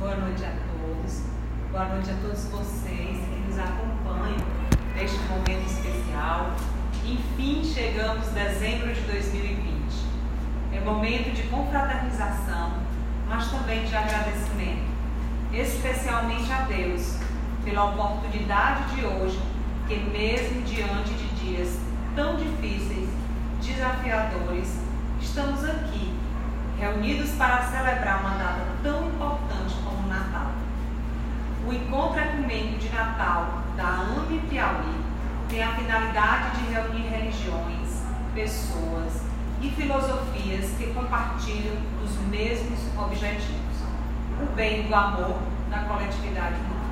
Boa noite a todos. Boa noite a todos vocês que nos acompanham neste momento especial. Enfim, chegamos dezembro de 2020. É momento de confraternização, mas também de agradecimento, especialmente a Deus pela oportunidade de hoje, que mesmo diante de dias tão difíceis, desafiadores, estamos aqui, reunidos para celebrar uma data tão importante. O encontro ecumênico de Natal da AME Piauí tem a finalidade de reunir religiões, pessoas e filosofias que compartilham os mesmos objetivos: o bem do amor na coletividade humana.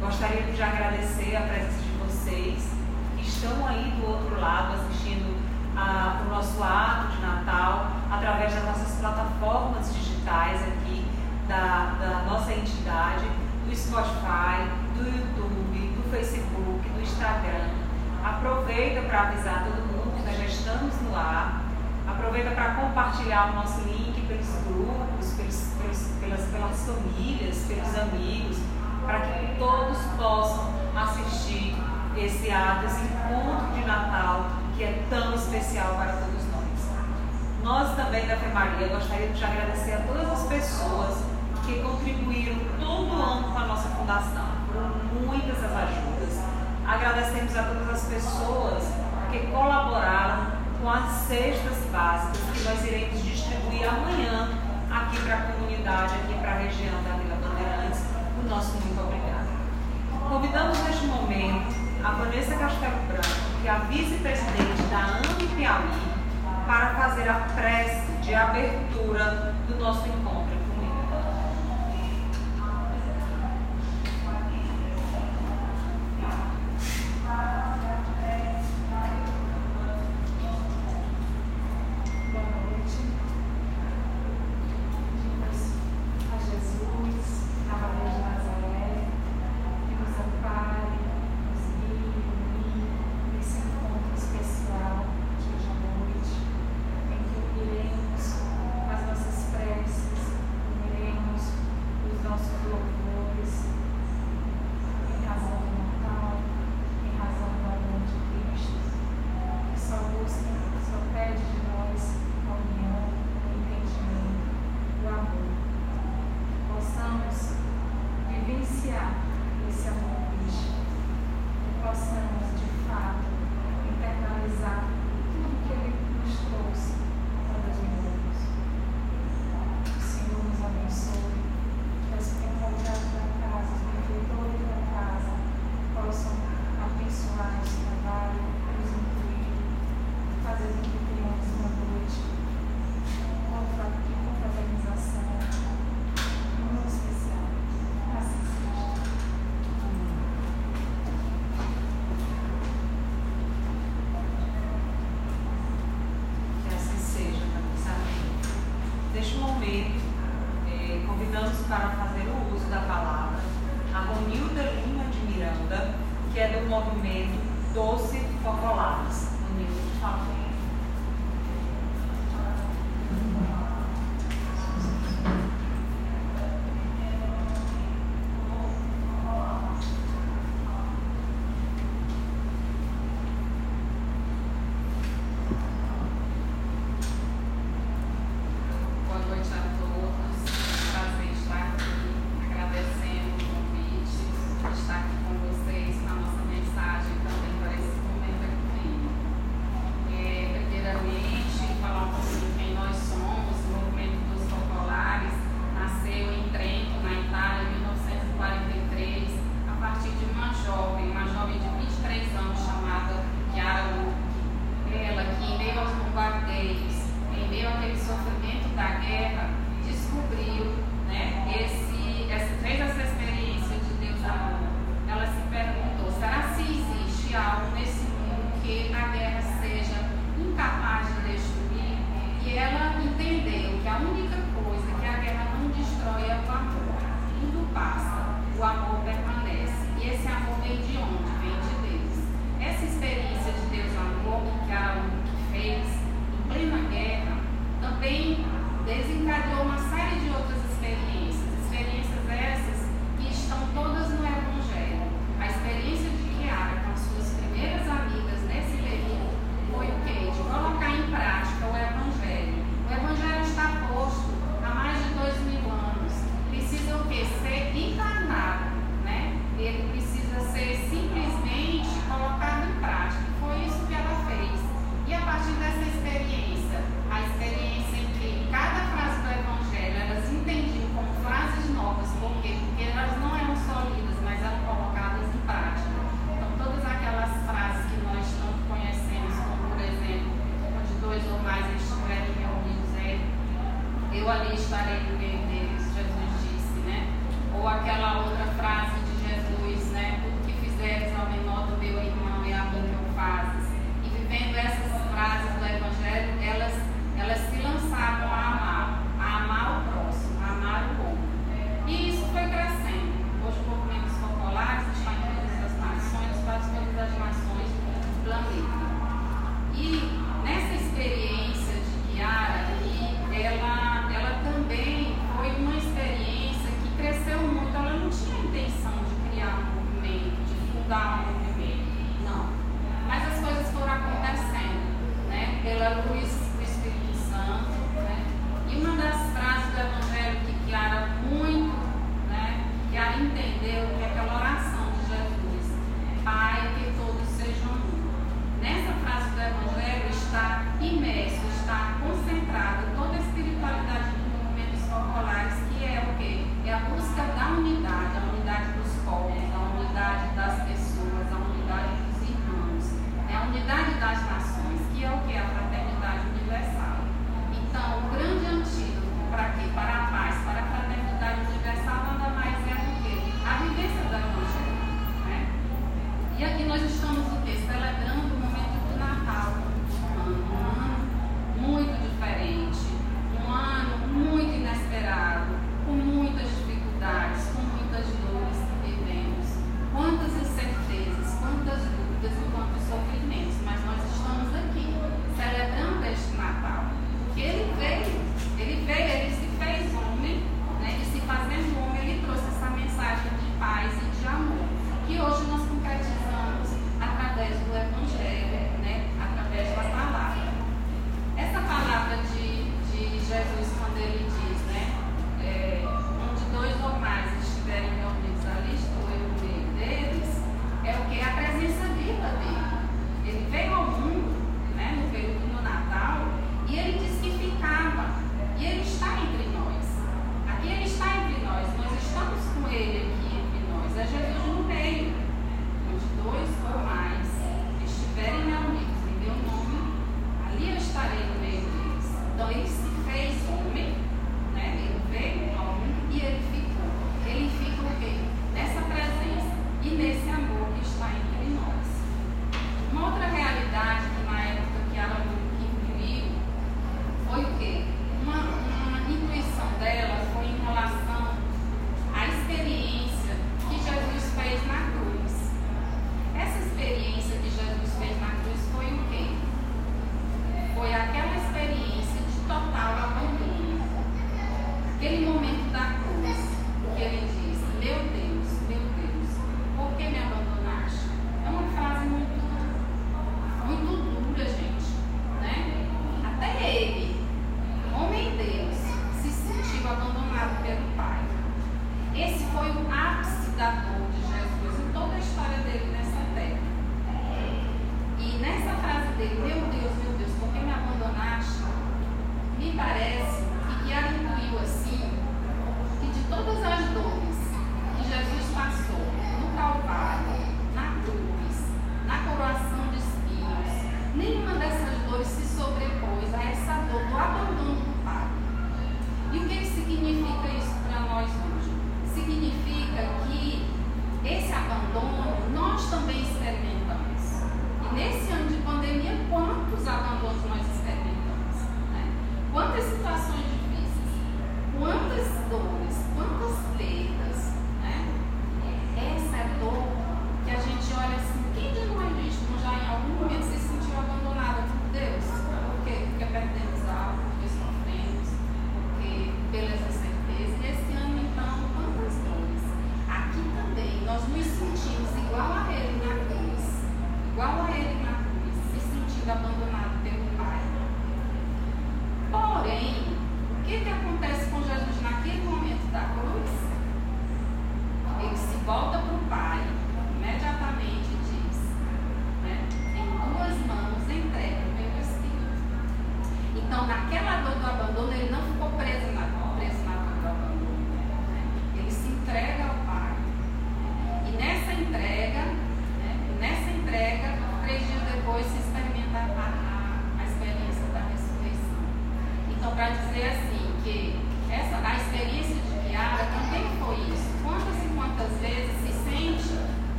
Gostaria de agradecer a presença de vocês que estão aí do outro lado assistindo a, o nosso ato de Natal através das nossas plataformas digitais aqui da, da nossa entidade, do Spotify, do YouTube, do Facebook, do Instagram. Aproveita para avisar todo mundo que nós já estamos no ar. Aproveita para compartilhar o nosso link pelos grupos, pelos, pelos, pelas, pelas famílias, pelos amigos, para que todos possam assistir esse ato, esse encontro de Natal que é tão especial para todos nós. Nós também da Fé Maria gostaríamos de agradecer a todas as pessoas que contribuíram todo ano com a nossa fundação, foram muitas as ajudas. Agradecemos a todas as pessoas que colaboraram com as cestas básicas que nós iremos distribuir amanhã aqui para a comunidade, aqui para a região da Vila Bandeirantes. O nosso muito obrigado. Convidamos neste momento a Vanessa Castelo Branco, que é a vice-presidente da Piauí, para fazer a prece de abertura do nosso encontro.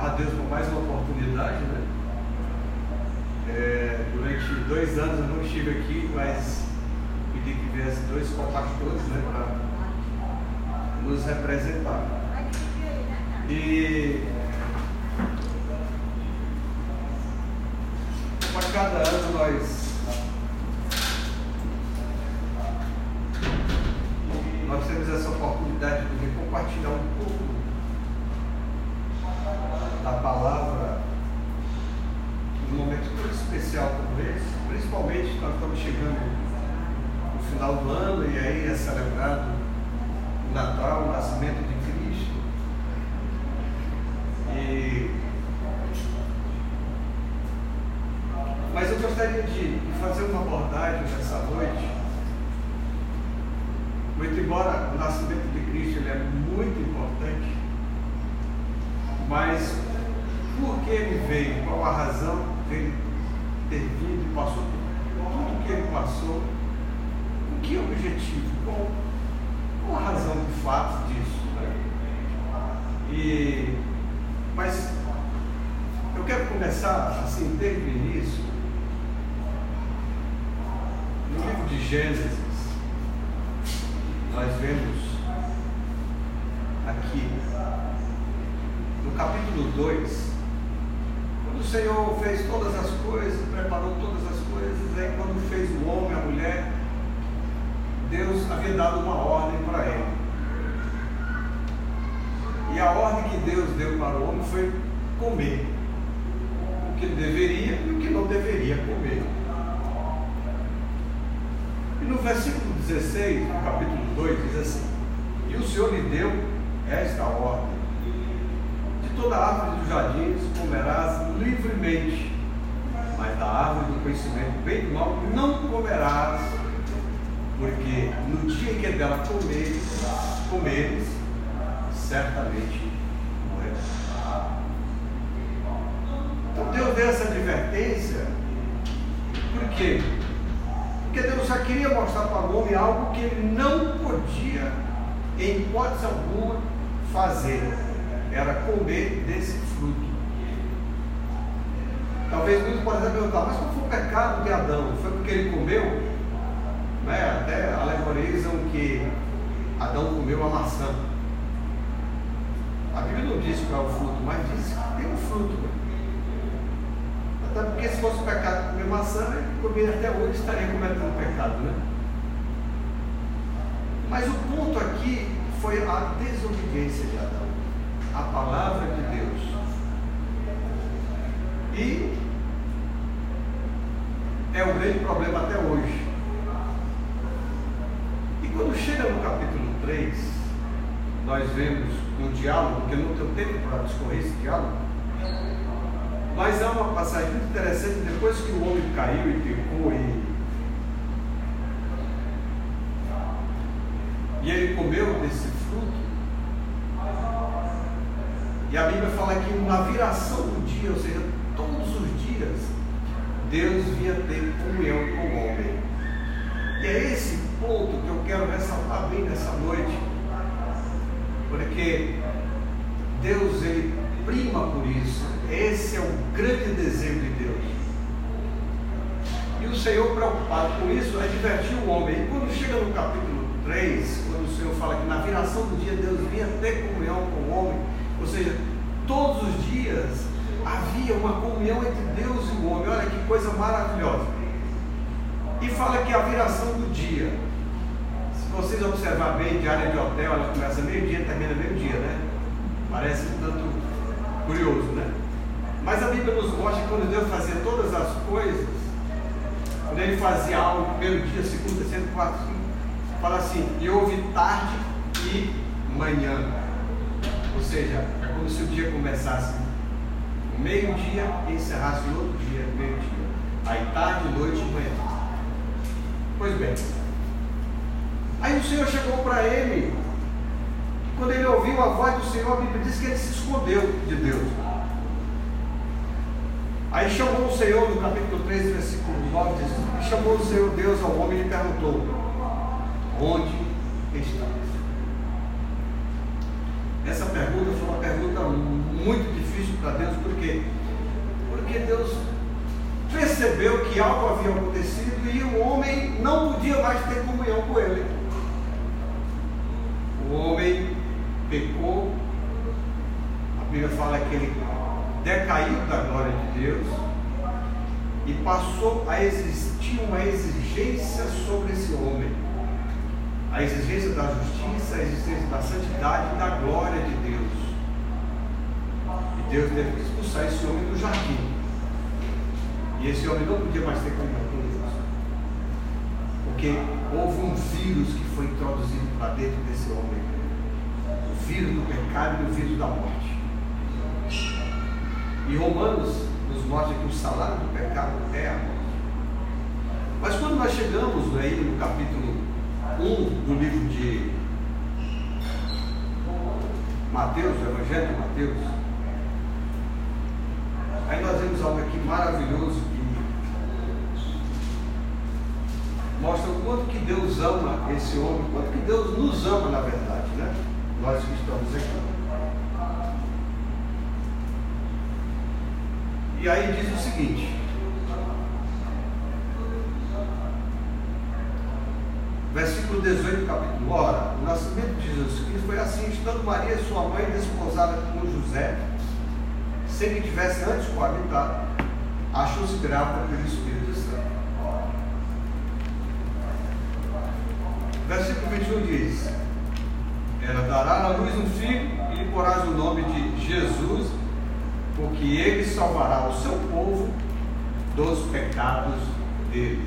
A Deus por mais uma oportunidade, né? É, durante dois anos eu não estive aqui, mas pedi que viesse dois compastores né, para nos representar. E para cada ano nós nós temos essa oportunidade de poder compartilhar um pouco da palavra num momento tão especial como esse, principalmente nós estamos chegando no final do ano e aí é celebrado o Natal, o nascimento de Cristo. E... Mas eu gostaria de fazer uma abordagem nessa noite. Muito embora o nascimento de Cristo ele é muito importante, mas por que ele veio? Qual a razão dele ter vindo e passou por tudo que ele passou? O que é o objetivo? Qual, qual a razão de fato disso? Né? E, mas eu quero começar assim, desde o início, no livro de Gênesis, nós vemos aqui, no capítulo 2, quando o Senhor fez todas as coisas, preparou todas as coisas, aí quando fez o homem, a mulher, Deus havia dado uma ordem para ele. E a ordem que Deus deu para o homem foi comer o que ele deveria e o que não deveria comer. E no versículo 16, no capítulo 2, diz assim: E o Senhor lhe deu esta ordem: De toda árvore dos jardins comerás livremente, mas da árvore do conhecimento bem e mal não comerás, porque no dia em que dela comeres, comeres certamente morrerás. Então Deus deu essa advertência, por quê? Porque Deus já queria mostrar para o homem algo que ele não podia, em hipótese alguma, fazer. Era comer desse fruto. Talvez muitos possam perguntar, mas qual foi o pecado de Adão? Foi porque ele comeu? Né? Até alegorizam que Adão comeu a maçã. A Bíblia não diz qual é o fruto, mas diz que tem um fruto. Até porque se fosse pecado comer maçã, ele comer até hoje estaria cometendo pecado, né? Mas o ponto aqui foi a desobediência de Adão. A palavra de Deus. E é o grande problema até hoje. No capítulo 3, nós vemos um diálogo, porque não tenho tempo para discorrer esse diálogo, mas há uma passagem muito interessante, depois que o homem caiu e pecou e, e ele comeu desse fruto, e a Bíblia fala que na viração do dia, ou seja, todos os dias, Deus vinha ter comunhão com o homem. E é esse ponto que eu quero ressaltar bem nessa noite, porque Deus ele prima por isso. Esse é o grande desejo de Deus. E o Senhor, preocupado com isso, advertiu o homem. E quando chega no capítulo 3, quando o Senhor fala que na viração do dia Deus vinha ter comunhão com o homem, ou seja, todos os dias havia uma comunhão entre Deus e o homem. Olha que coisa maravilhosa. E fala que a viração do dia, vocês observar bem, diária de hotel, ela começa meio-dia e termina meio-dia, né? Parece um tanto curioso, né? Mas a Bíblia nos mostra que quando Deus fazia todas as coisas, quando ele fazia algo, primeiro dia, segundo, terceiro, quarto, cinco, fala assim, e houve tarde e manhã. Ou seja, é como se o dia começasse meio-dia e encerrasse no outro dia, meio-dia. Aí tarde, noite e manhã. Pois bem. Aí o Senhor chegou para ele. Quando ele ouviu a voz do Senhor, a Bíblia diz que ele se escondeu de Deus. Aí chamou o Senhor, no capítulo 3, versículo 9, diz, chamou o Senhor Deus ao homem e lhe perguntou, onde estás? Essa pergunta foi uma pergunta muito difícil para Deus, por quê? Porque Deus percebeu que algo havia acontecido e o homem não podia mais ter comunhão com ele. O homem pecou, a Bíblia fala que ele decaiu da glória de Deus e passou a existir uma exigência sobre esse homem. A exigência da justiça, a exigência da santidade e da glória de Deus. E Deus teve que expulsar esse homem do jardim. E esse homem não podia mais ter comunhão com Deus. Porque houve um vírus que foi introduzido para dentro desse homem. O vírus do pecado e o vírus da morte. E Romanos nos mostra que o salário do pecado é a morte. Mas quando nós chegamos aí no capítulo 1 do livro de Mateus, o Evangelho de Mateus, aí nós vemos algo aqui maravilhoso que mostra o quanto que Deus ama esse homem, o quanto que Deus nos ama na verdade, né? Nós que estamos aqui. E aí diz o seguinte: versículo 18, capítulo. Ora, o nascimento de Jesus Cristo foi assim: estando Maria, sua mãe, desposada com José, sem que tivesse antes coabitado, achou-se grávida pelo Espírito Santo. Versículo 21 diz: Ela dará à luz um filho e lhe porás o nome de Jesus porque ele salvará o seu povo dos pecados dele.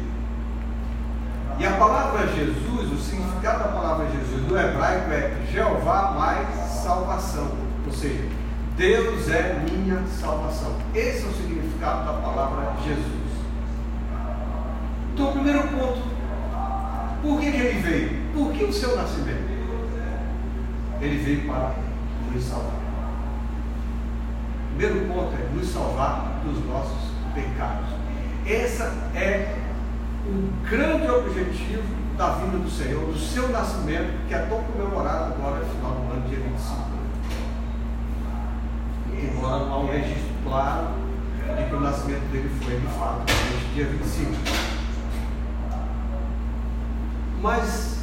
E a palavra Jesus, o significado da palavra Jesus no hebraico é Jeová mais salvação. Ou seja, Deus é minha salvação. Esse é o significado da palavra Jesus. Então, o primeiro ponto, por que, que ele veio? Por que o seu nascimento? Ele veio para nos salvar primeiro ponto é nos salvar dos nossos pecados. Esse é o grande objetivo da vinda do Senhor, do seu nascimento, que é tão comemorado agora no final do ano, dia 25. Embora há um registro claro de que o nascimento dele foi de fato neste dia 25. Mas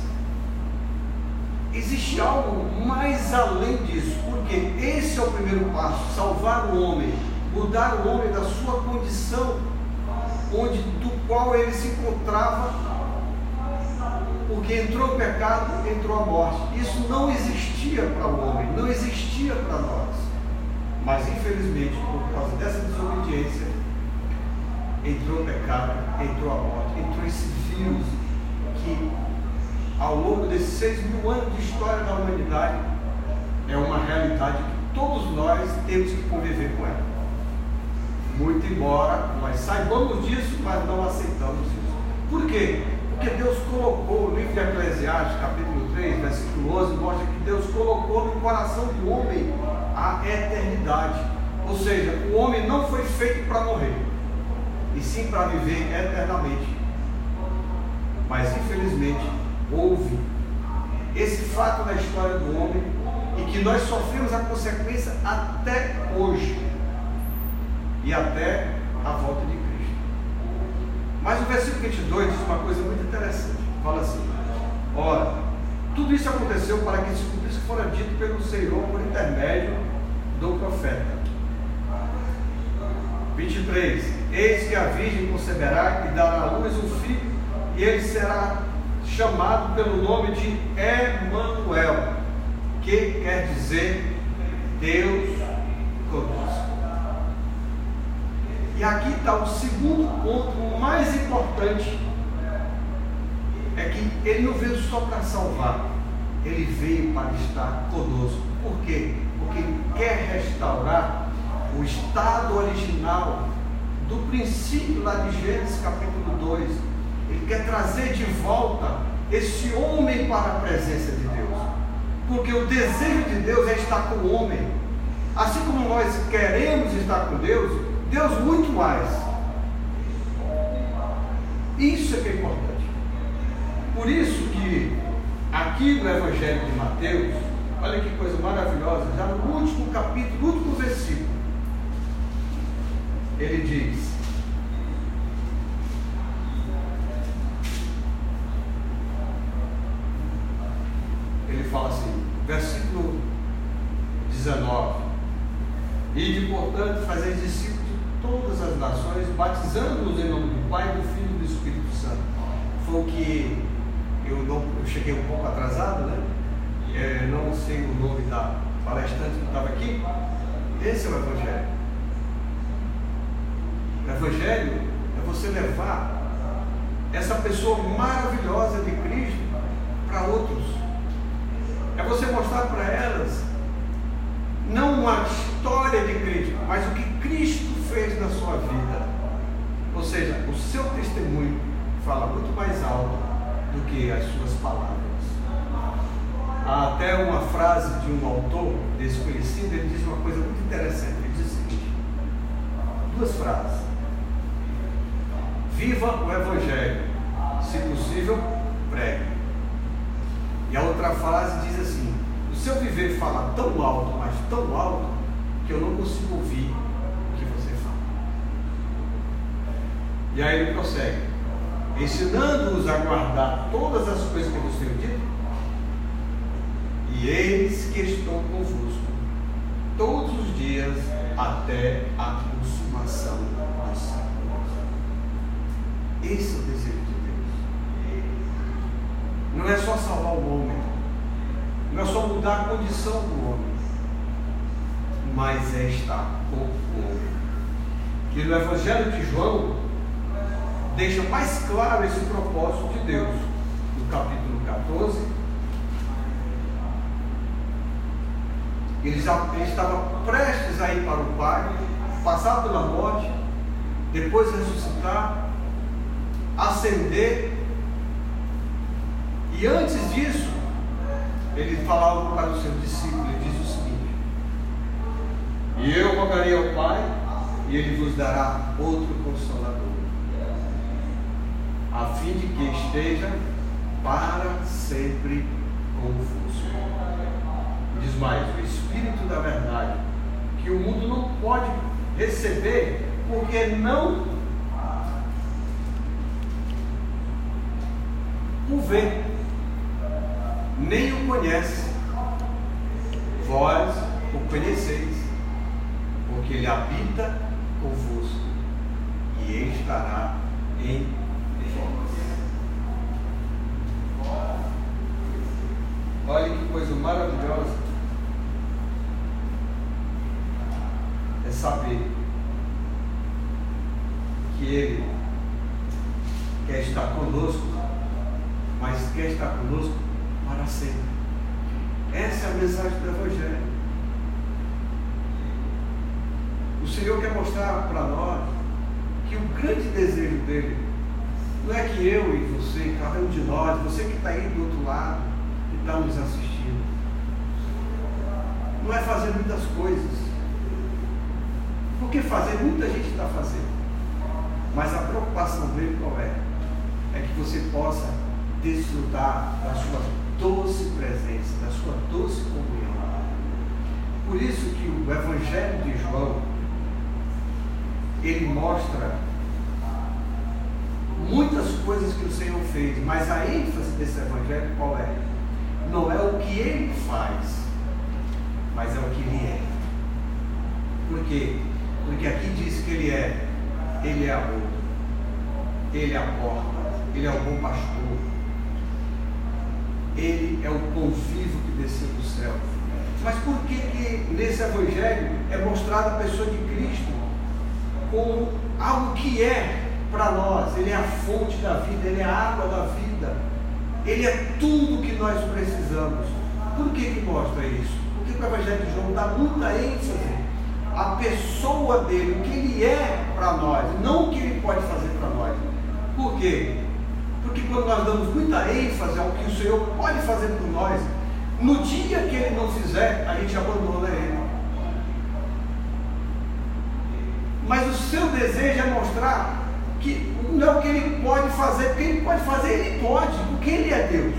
existe algo mais além disso, porque esse é o primeiro passo: salvar o homem, mudar o homem da sua condição, onde do qual ele se encontrava, porque entrou o pecado, entrou a morte. Isso não existia para o homem, não existia para nós. Mas infelizmente, por causa dessa desobediência, entrou o pecado, entrou a morte, entrou esse vírus que ao longo desses seis mil anos de história da humanidade, é uma realidade que todos nós temos que conviver com ela. Muito embora nós saibamos disso, mas não aceitamos isso. Por quê? Porque Deus colocou, no livro de Eclesiastes, capítulo 3, versículo 11, mostra que Deus colocou no coração do homem a eternidade. Ou seja, o homem não foi feito para morrer, e sim para viver eternamente. Mas infelizmente, esse fato na história do homem e que nós sofremos a consequência até hoje e até a volta de Cristo. Mas o versículo 22 diz uma coisa muito interessante. Fala assim: Ora, tudo isso aconteceu para que se cumprisse o que fora dito pelo Senhor por intermédio do profeta. 23. Eis que a virgem conceberá e dará à luz um filho, e ele será chamado pelo nome de Emanuel, que quer dizer Deus conosco. E aqui está o segundo ponto mais importante. É que ele não veio só para salvar, ele veio para estar conosco. Por quê? Porque ele quer restaurar o estado original do princípio lá de Gênesis capítulo 2 quer trazer de volta esse homem para a presença de Deus. Porque o desejo de Deus é estar com o homem. Assim como nós queremos estar com Deus, Deus muito mais. Isso é que é importante. Por isso que aqui no Evangelho de Mateus, olha que coisa maravilhosa, já no último capítulo, no último versículo, ele diz: ele fala assim, versículo 19: E de portanto fazer discípulos de todas as nações, batizando-os em nome do Pai, do Filho e do Espírito Santo. Foi o que eu, não, eu cheguei um pouco atrasado, né? É, não sei o nome da palestrante que estava aqui. Esse é o Evangelho. O Evangelho é você levar essa pessoa maravilhosa de Cristo para outros. É você mostrar para elas não uma história de Cristo, mas o que Cristo fez na sua vida. Ou seja, o seu testemunho fala muito mais alto do que as suas palavras. Há até uma frase de um autor desconhecido, ele diz uma coisa muito interessante. Ele diz o seguinte: duas frases. Viva o Evangelho, se possível, pregue. E a outra frase diz assim: o seu viver fala tão alto, mas tão alto, que eu não consigo ouvir o que você fala. E aí ele prossegue: ensinando-os a guardar todas as coisas que vos tenho dito, e eis que estou convosco todos os dias até a consumação dos séculos. Esse é o desejo. Não é só salvar o homem, não é só mudar a condição do homem, mas é estar com o homem. Que no Evangelho de João deixa mais claro esse propósito de Deus, no capítulo 14 Ele, já, estava prestes a ir para o Pai, passar pela morte, depois ressuscitar, ascender. E antes disso, ele falava para os seus discípulos, ele diz o seguinte, e eu rogarei ao Pai, e ele vos dará outro consolador, a fim de que esteja para sempre convosco. Diz mais, o Espírito da Verdade, que o mundo não pode receber, porque não o vê, nem o conhece. Vós o conheceis, porque ele habita convosco e estará em vós. Olha que coisa maravilhosa. é saber que Ele quer estar conosco, mas quer estar conosco para sempre. Essa é a mensagem do Evangelho. O Senhor quer mostrar para nós que o grande desejo dele não é que eu e você, cada um de nós, você que está aí do outro lado, que está nos assistindo, não é fazer muitas coisas, porque fazer, muita gente está fazendo. Mas a preocupação dele qual é? É que você possa desfrutar da sua doce presença, da sua doce comunhão. Por isso que o Evangelho de João, ele mostra muitas coisas que o Senhor fez, mas a ênfase desse Evangelho qual é? Não é o que ele faz, mas é o que ele é. Por quê? Porque aqui diz que ele é, ele é amor, ele é a porta, ele é o bom pastor, ele é o pão vivo que desceu do céu. Mas por que, que nesse evangelho é mostrada a pessoa de Cristo como algo que é para nós? Ele é a fonte da vida, ele é a água da vida, ele é tudo que nós precisamos. Por que, que mostra isso? Porque o Evangelho de João dá muita ênfase a pessoa dele, o que ele é para nós, não o que ele pode fazer para nós. Por quê? Porque quando nós damos muita ênfase ao que o Senhor pode fazer por nós, no dia que ele não fizer, a gente abandona ele. Mas o seu desejo é mostrar que não é o que ele pode fazer, porque ele pode fazer, ele pode, porque ele é Deus.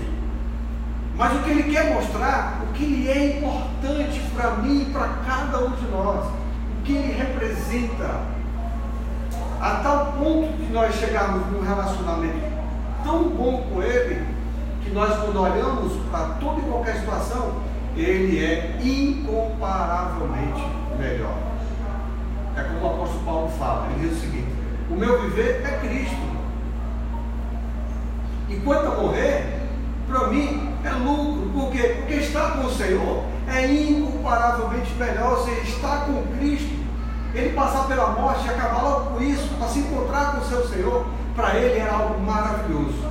Mas o que ele quer mostrar, o que ele é importante para mim e para cada um de nós que ele representa, a tal ponto de nós chegarmos num relacionamento tão bom com ele, que nós, quando olhamos para toda e qualquer situação, ele é incomparavelmente melhor. diz o seguinte: o meu viver é Cristo. E quanto a morrer, para mim é lucro. Por quê? Porque estar com o Senhor é incomparavelmente melhor. Ou seja, estar com Cristo, ele passar pela morte e acabar logo com isso, para se encontrar com o seu Senhor, para ele era algo maravilhoso.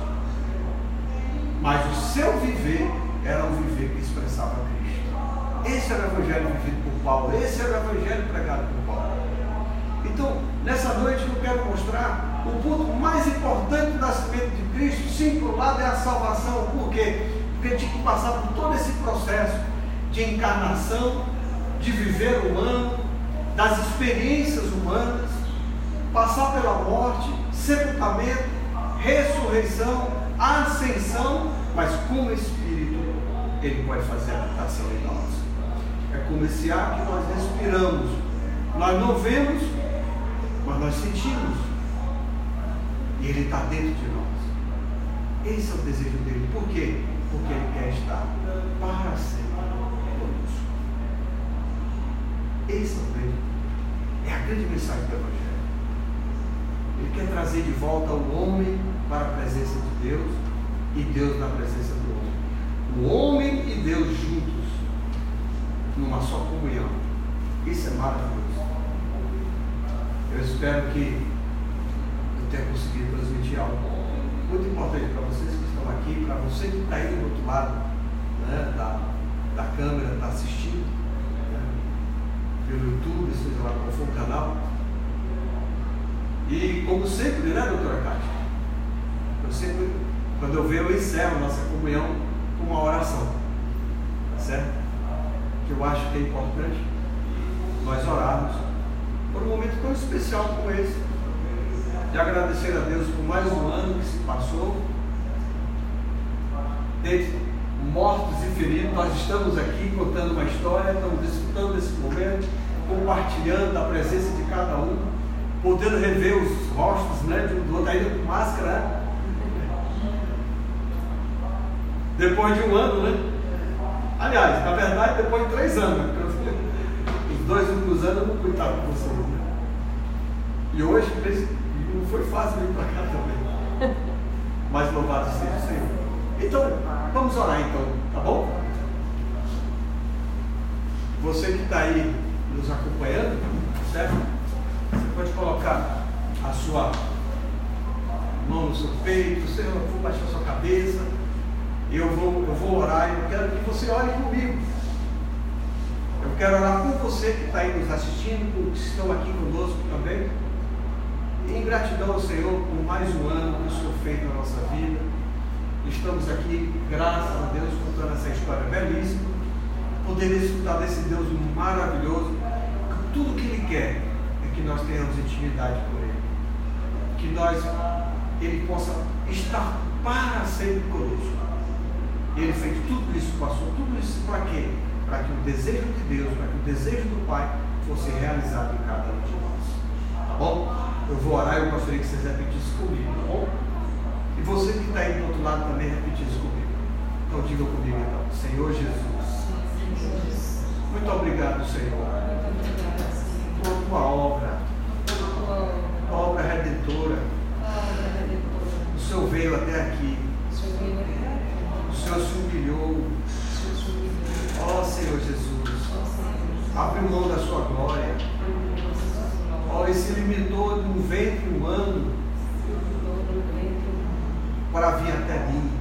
Mas o seu viver era um viver que expressava Cristo. Esse era o evangelho vivido por Paulo, esse era o evangelho pregado por Paulo. Então, nessa noite eu quero mostrar o ponto mais importante do nascimento de Cristo, sim, por um lado é a salvação. Por quê? Porque tinha que passar por todo esse processo de encarnação, de viver humano, das experiências humanas, passar pela morte, sepultamento, ressurreição, ascensão, mas como Espírito ele pode fazer a habitação em nós. É como esse ar que nós respiramos. Nós não vemos, mas nós sentimos. E ele está dentro de nós. Esse é o desejo dele. Por quê? Porque ele quer estar para sempre conosco. Esse é o grande, é a grande mensagem do Evangelho. Ele quer trazer de volta o homem para a presença de Deus e Deus na presença do homem. O homem e Deus juntos, numa só comunhão. Isso é maravilhoso. Eu espero que eu tenha conseguido transmitir algo muito importante para vocês que estão aqui, para você que está aí do outro lado né, da, da câmera, está assistindo né, pelo YouTube, seja lá qual for o canal. E como sempre, né, doutora Cátia? Eu sempre, quando eu venho, eu encerro nossa comunhão com uma oração. Tá certo? Que eu acho que é importante nós orarmos por um momento tão especial como esse. De agradecer a Deus por mais um ano que se passou. Desde mortos e feridos, nós estamos aqui contando uma história, estamos desfrutando desse momento, compartilhando a presença de cada um, podendo rever os rostos né, de um do outro, ainda com máscara. Né? Depois de um ano, né? Aliás, na verdade, depois de três anos. Os dois últimos anos eu não estar com vocês. Né? E hoje não foi fácil vir para cá também. Mas louvado seja o Senhor. Então, vamos orar então, tá bom? Você que está aí nos acompanhando, certo? Você pode colocar a sua mão no seu peito, Senhor, vou baixar sua cabeça. Eu vou, eu vou orar eu quero que você ore comigo. Eu quero orar com você que está aí nos assistindo, os que estão aqui conosco também. Em gratidão ao Senhor por mais um ano que o Senhor fez na nossa vida. Estamos aqui, graças a Deus, contando essa história belíssima. Poder desfrutar desse Deus maravilhoso. Tudo que Ele quer é que nós tenhamos intimidade com Ele. Que nós, Ele possa estar para sempre conosco. Ele fez tudo isso, passou tudo isso para quê? Para que o desejo de Deus, para que o desejo do Pai fosse realizado em cada um de nós. Tá bom? Eu vou orar e eu gostaria que vocês repetissem comigo, tá bom? E você que está aí do outro lado também repetisse comigo. Então diga comigo então, Senhor Jesus. Muito obrigado, Senhor, por tua obra, obra redentora. O Senhor veio até aqui. O Senhor se humilhou. Ó oh, Senhor Jesus. Abriu mão da sua glória. Ó, oh, e se limitou de um ventre humano para vir até mim,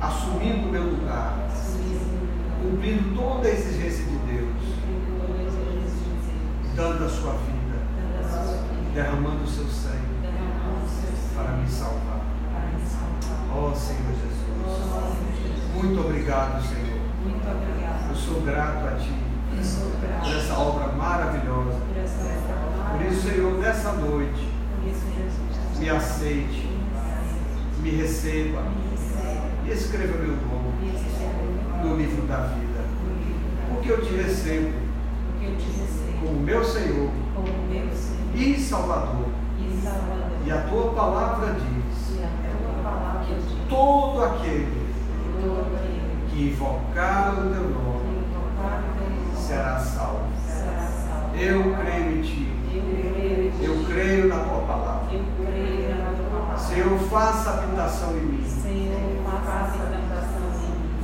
assumindo o meu lugar, cumprindo toda a exigência de Deus, dando a sua vida, derramando o seu sangue para me salvar. Ó oh, Senhor Jesus, muito obrigado, Senhor. Eu sou grato a Ti por essa obra maravilhosa. Por isso, Senhor, nessa noite, me aceite, me receba e escreva meu nome no livro da vida. Porque eu te recebo como meu Senhor e Salvador e a tua palavra diz: todo aquele que invocar o teu nome será salvo. Eu creio em ti. Eu creio na tua palavra. Senhor, faça habitação em mim.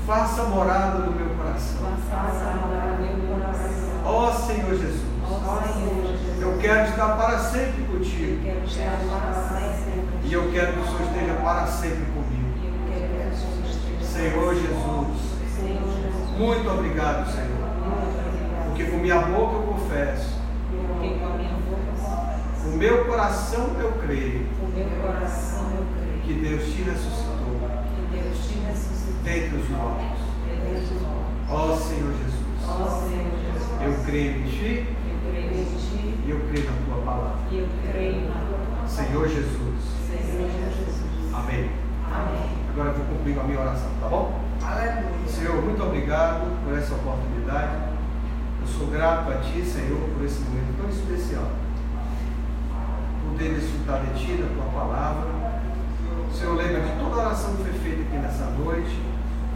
Faça morada no meu coração. Ó oh, Senhor Jesus. Eu quero estar para sempre contigo. E eu quero que o Senhor esteja para sempre comigo. Senhor Jesus. Muito obrigado, Senhor. Porque com minha boca eu confesso. Com meu coração eu creio com o meu coração eu creio que Deus te ressuscitou dentre os mortos. Ó Senhor Jesus. Ó Senhor Jesus. Eu creio em ti creio em ti e eu creio na tua palavra. e eu creio na tua palavra. Senhor Jesus. Senhor Jesus. Amém. Amém. Agora eu vou cumprir a minha oração, tá bom? Aleluia. Senhor, muito obrigado por essa oportunidade. Eu sou grato a Ti, Senhor, por esse momento tão especial. Poder desfrutar de Ti, da Tua palavra. Senhor, lembra de toda a oração que foi feita aqui nessa noite.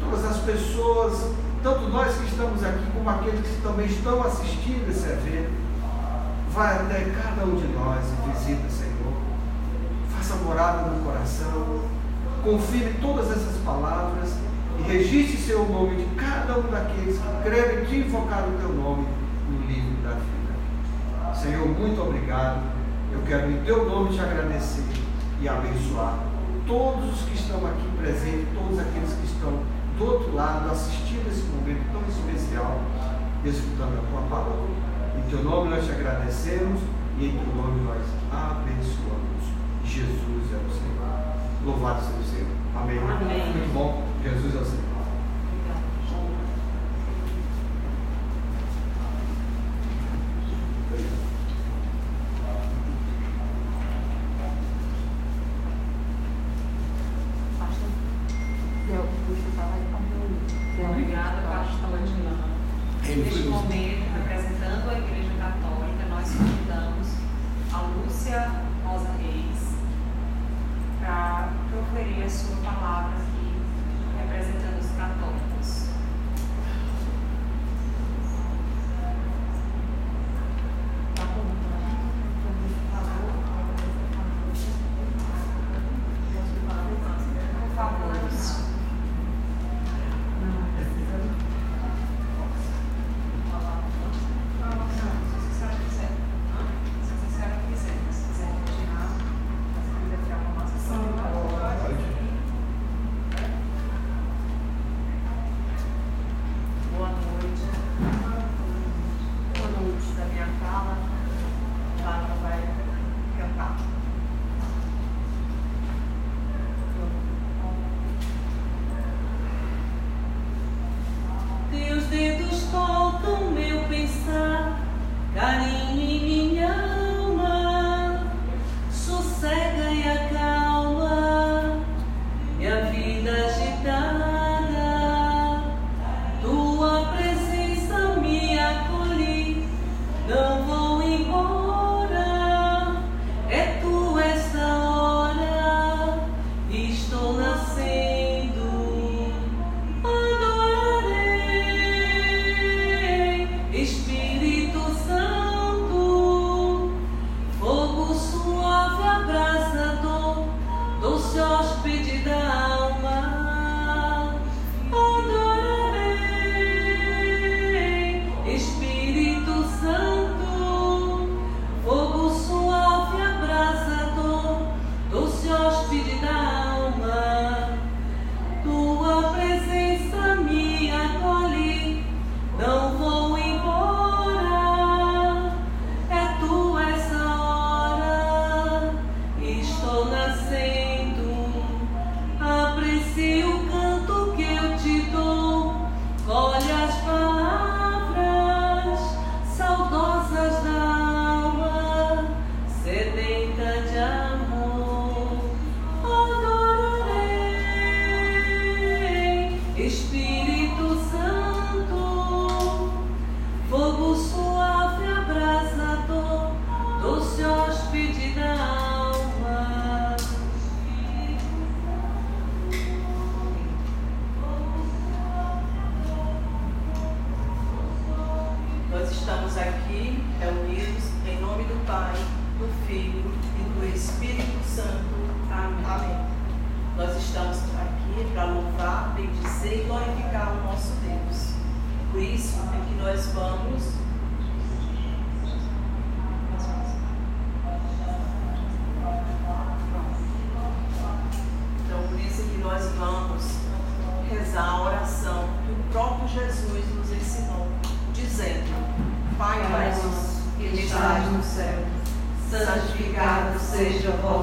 Todas as pessoas, tanto nós que estamos aqui, como aqueles que também estão assistindo esse evento. Vai até cada um de nós e visita, Senhor. Faça morada no coração. Confirme todas essas palavras e registre Senhor, o nome de cada um daqueles que creram e invocaram o teu nome no livro da vida. Senhor, muito obrigado. Eu quero em teu nome te agradecer e abençoar todos os que estão aqui presentes, todos aqueles que estão do outro lado assistindo esse momento tão especial, desfrutando a tua palavra. Em teu nome nós te agradecemos e em teu nome nós abençoamos. Jesus é o Senhor. Louvado seja o Senhor. Amém. Amém. Muito bom. Jesus é o Senhor.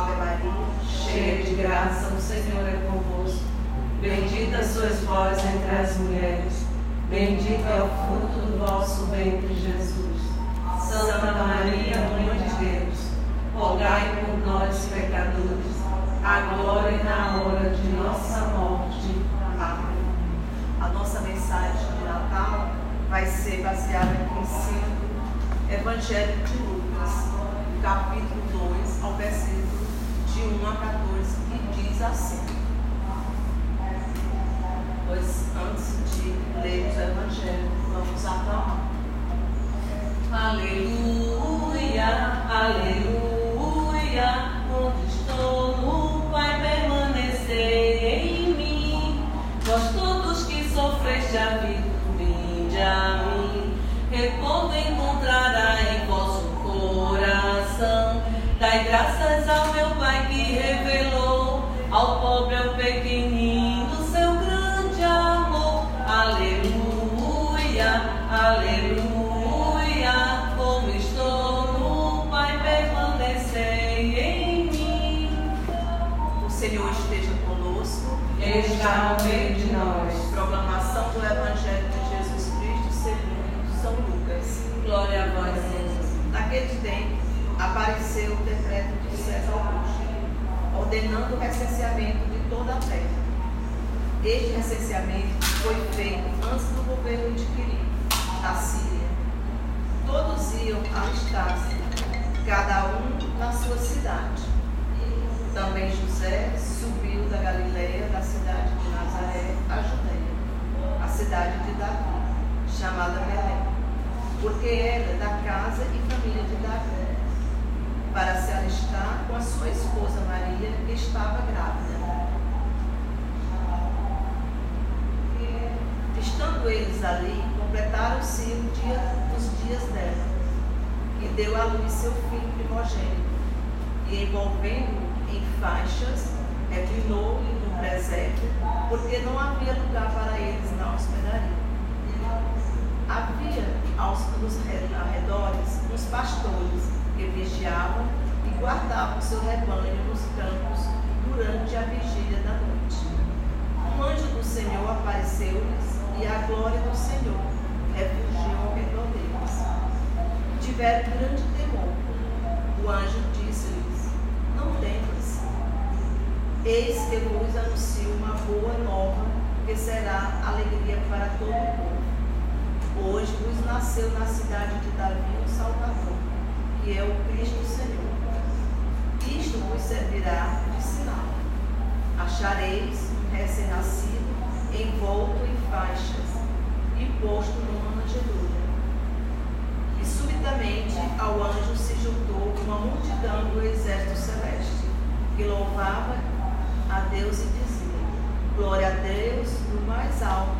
Ave Maria, cheia de graça, o Senhor é convosco. Bendita sois vós entre as mulheres, bendito é o fruto do vosso ventre, Jesus. Santa Maria, Mãe de Deus, rogai por nós, pecadores, agora e na hora de nossa morte. Amém. A nossa mensagem de Natal vai ser baseada no ensino Evangelho de Lucas, capítulo 2, ao versículo de 1 a 14, que diz assim. Pois antes de lermos o Evangelho, vamos aclamar. Aleluia, aleluia, onde estou, vai permanecer em mim. Vós todos que sofreste a vida, vinde a mim. Recordo encontrará em vosso coração. Dai graças ao meu Pai que revelou ao pobre, ao pequenino, seu grande amor. Aleluia, aleluia, como estou no Pai, permanecei em mim. O Senhor esteja conosco. Está no meio de nós. Proclamação do Evangelho de Jesus Cristo segundo São Lucas. Glória a vós, Senhor. Naquele tempo, apareceu o decreto de César Augusto, ordenando o recenseamento de toda a terra. Este recenseamento foi feito antes do governo de na Síria. Todos iam alistar-se, cada um na sua cidade. Também José subiu da Galileia, da cidade de Nazaré, à Judeia, a cidade de Davi, chamada Belém, porque era da casa e família de Davi, para se alistar com a sua esposa Maria, que estava grávida. Estando eles ali, completaram-se dia, os dias dela, e deu à luz seu filho primogênito, e envolvendo-o em faixas, reclinou-lhe no presépio, porque não havia lugar para eles na hospedaria. Havia aos, nos arredores uns pastores que vigiavam e guardavam seu rebanho nos campos durante a vigília da noite. Um anjo do Senhor apareceu-lhes e a glória do Senhor refugiou ao redor deles. Tiveram grande temor. O anjo disse-lhes: Não temas. Eis que vos anuncio uma boa nova, que será alegria para todo o povo. Hoje vos nasceu na cidade de Davi um Salvador, que é o Cristo Senhor. Isto vos servirá de sinal. Achareis um recém-nascido envolto em faixas e posto numa manjedoura. E subitamente ao anjo se juntou uma multidão do exército celeste, que louvava a Deus e dizia: Glória a Deus no mais alto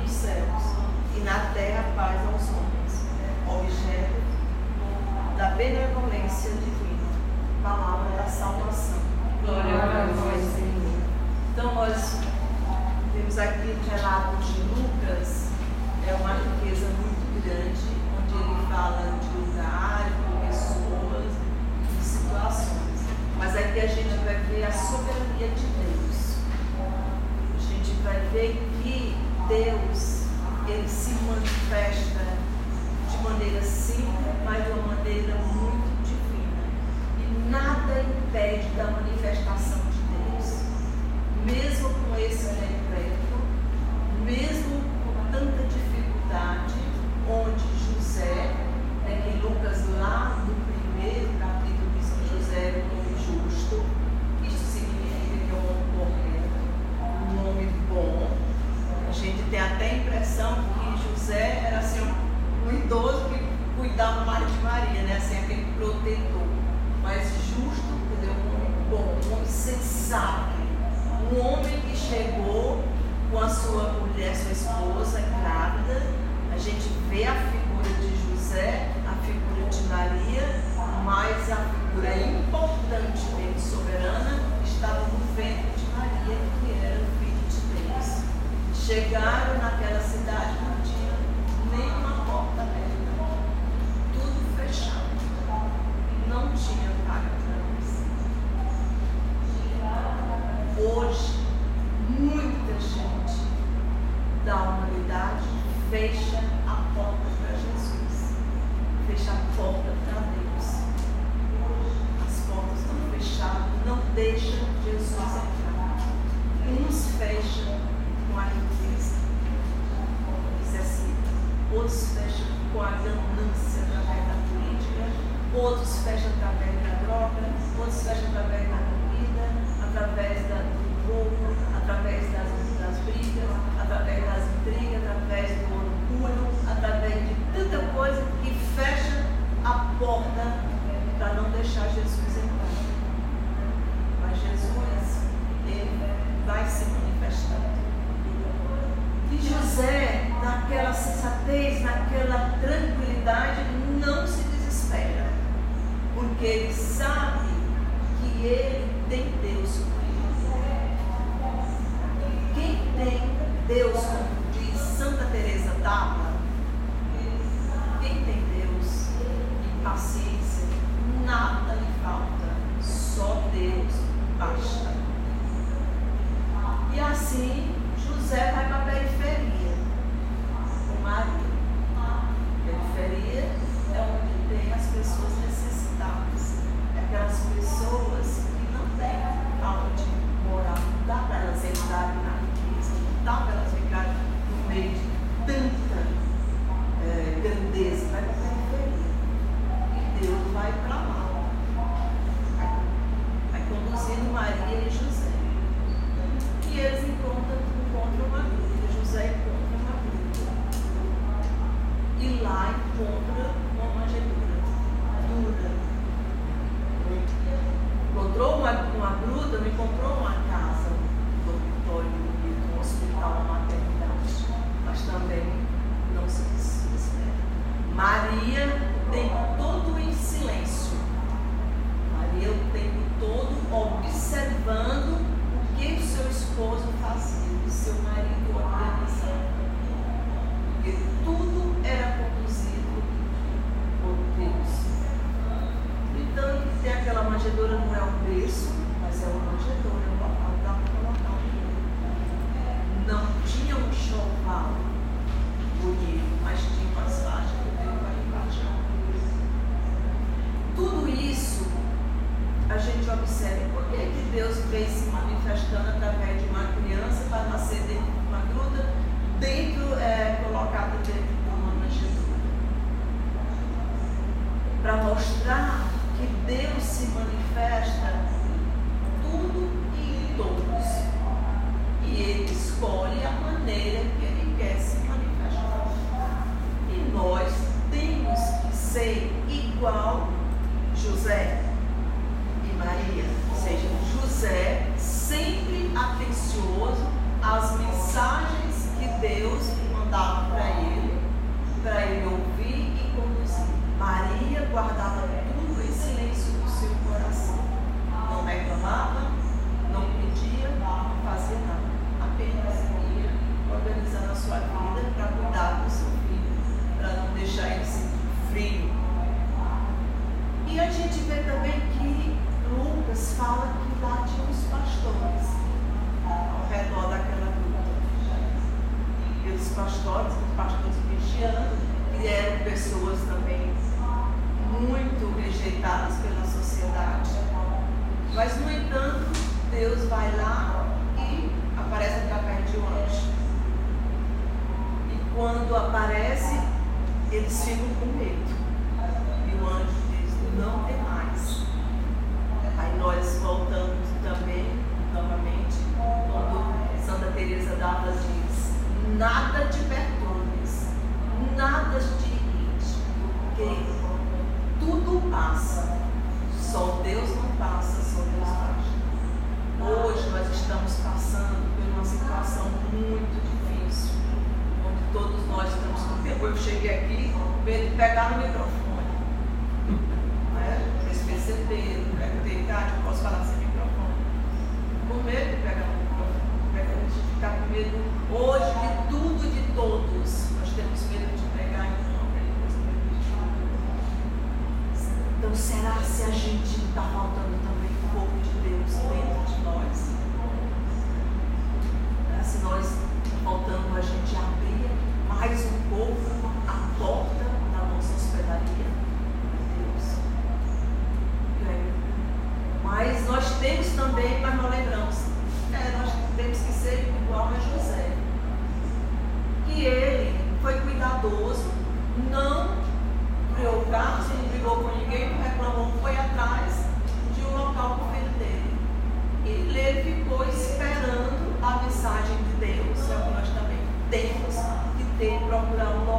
dos céus, e na terra paz aos homens. Objeto da benevolência divina. Palavra da salvação. Glória a vós, Senhor. Então nós temos aqui o relato de Lucas, é uma riqueza muito grande, onde ele fala de lugar, de pessoas, de situações. Mas aqui a gente vai ver a soberania de Deus. A gente vai ver que Deus, ele se manifesta maneira simples, mas de uma maneira muito divina. E nada impede da manifestação de Deus. Mesmo com esse decreto, mesmo com tanta dificuldade, onde José, é que Lucas lá no primeiro capítulo diz que José era um homem justo, isso significa que é um homem correto, um homem bom. A gente tem até a impressão que José era assim, um um idoso que cuidava mais de Maria, né? Assim, aquele protetor. Mas justo, quer um homem bom, um homem sensato. Um homem que chegou com a sua mulher, sua esposa, grávida. A gente vê a figura de José, a figura de Maria, mas a figura importante soberana, estava no ventre de Maria, que era o filho de Deus. Chegaram naquela cidade,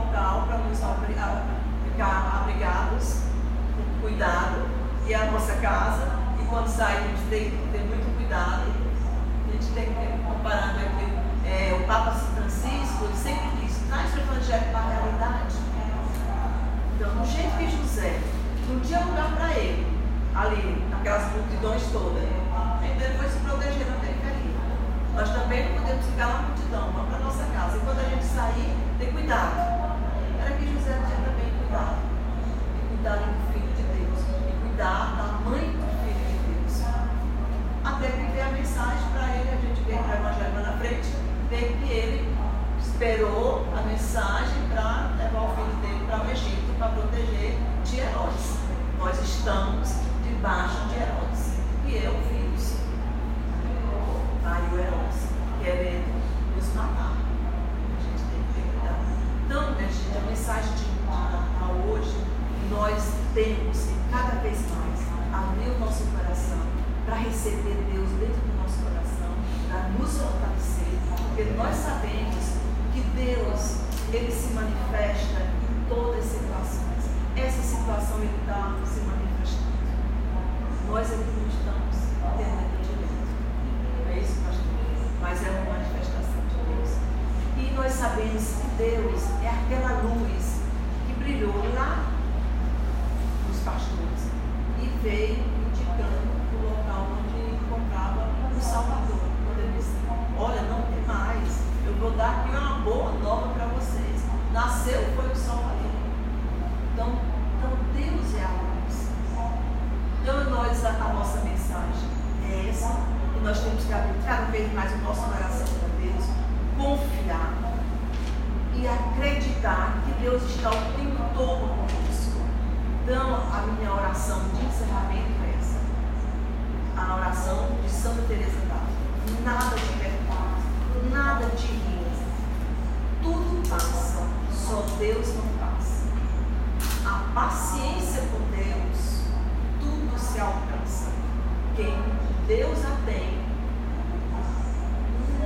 local para nos ficar abrigados, com cuidado, e a nossa casa. E quando sair, a gente tem que ter muito cuidado. A gente tem que ter, comparando aqui, é, o Papa Francisco, ele sempre diz, traz o Evangelho para a realidade. Então, do jeito que José não tinha lugar para ele, ali, naquelas multidões todas, então ele foi se proteger na periferia. Nós também não podemos ficar na multidão, vamos para a nossa casa. E quando a gente sair, tem cuidado. Que José tinha também cuidado. E cuidar do filho de Deus. E cuidar da mãe do filho de Deus. Até que veio a mensagem para ele, a gente veio para o Evangelho na frente, veio que ele esperou a mensagem para levar o filho dele para o Egito para proteger de Herodes. Nós estamos debaixo de Herodes. E eu vi isso. Mário Herodes, querendo nos matar. Então, minha gente, a mensagem de hoje, nós temos cada vez mais abrir o nosso coração para receber Deus dentro do nosso coração, para nos fortalecer, porque nós sabemos que Deus, Ele se manifesta em todas as situações. Essa situação Ele está se manifestando. Nós é que não estamos tendo direito. É isso, pastor? Mas é uma manifestação. Nós sabemos que Deus é aquela luz que brilhou lá nos pastores e veio indicando o local onde encontrava o Salvador. Quando ele disse, olha, não tem mais, eu vou dar aqui uma boa nova para vocês. Nasceu foi o Salvador. Então, então Deus é a luz. Então nós, a, a nossa mensagem é essa, nós temos que abrir cada vez mais o nosso coração para Deus, confiar e acreditar que Deus está o tempo todo conosco. Então, a minha oração de encerramento é essa. A oração de Santa Teresa d'Ávila. Nada de pecado, nada de rios. Tudo passa, só Deus não passa. A paciência com Deus, tudo se alcança. Quem Deus a tem,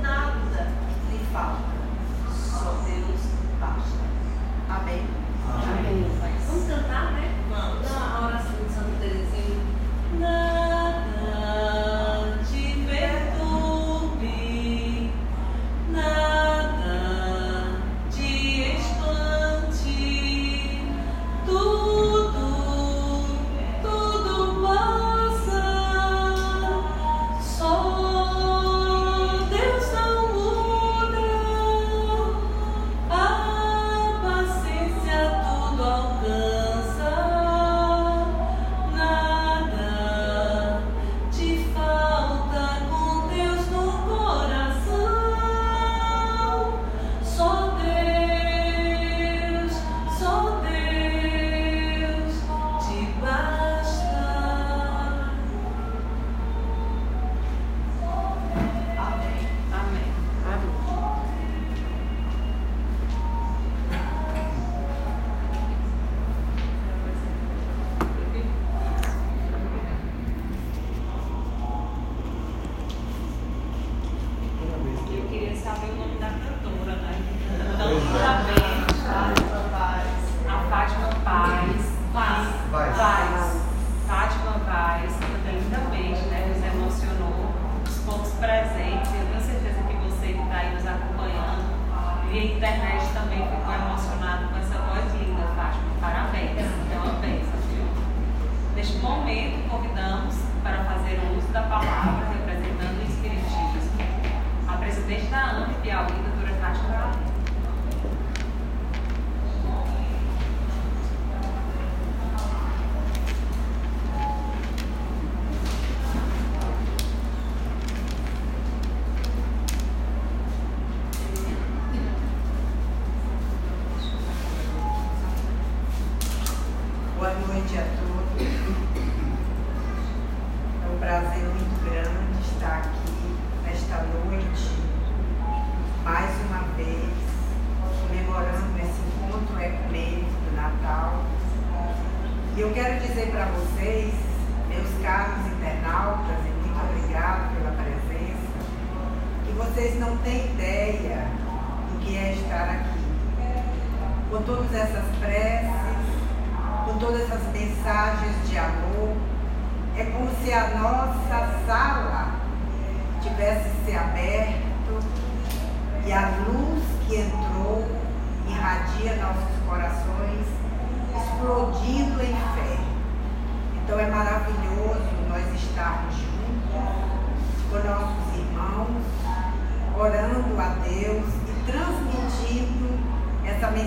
nada lhe falta. Só Deus basta. Amém? Amém. Vamos cantar, né? Vamos. Na oração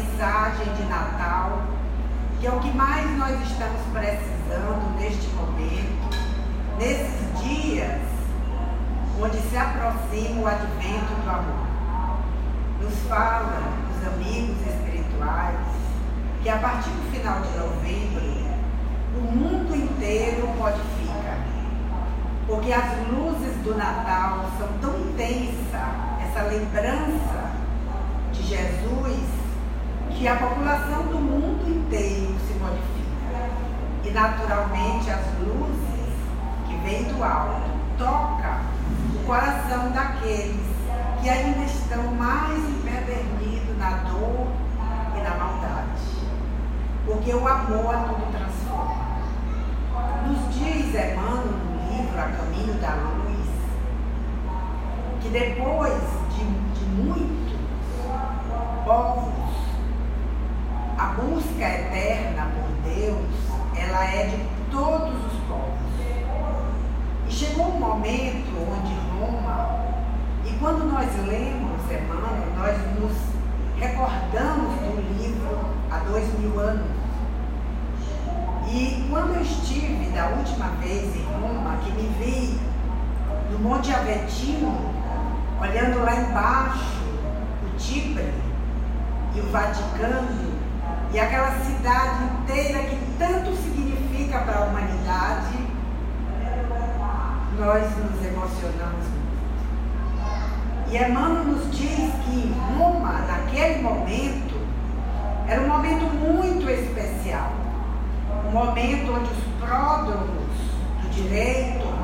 mensagem de Natal, que é o que mais nós estamos precisando neste momento, nesses dias onde se aproxima o advento do amor. Nos fala os amigos espirituais que a partir do final de novembro o mundo inteiro modifica. Porque as luzes do Natal são tão intensas, essa lembrança de Jesus, que a população do mundo inteiro se modifica. E naturalmente as luzes que vêm do alto tocam o coração daqueles que ainda estão mais empedernidos na dor e na maldade. Porque o amor a tudo transforma. Nos diz Emmanuel, no livro A Caminho da Luz, que depois de, de muitos povos, a busca eterna por Deus, ela é de todos os povos. E chegou um momento onde Roma, e quando nós lemos Emmanuel, nós nos recordamos do livro há dois mil anos. E quando eu estive da última vez em Roma, que me vi no Monte Avetino, olhando lá embaixo o Tibre e o Vaticano, e aquela cidade inteira que tanto significa para a humanidade, nós nos emocionamos muito. E Emmanuel nos diz que Roma, naquele momento, era um momento muito especial. Um momento onde os pródromos do direito,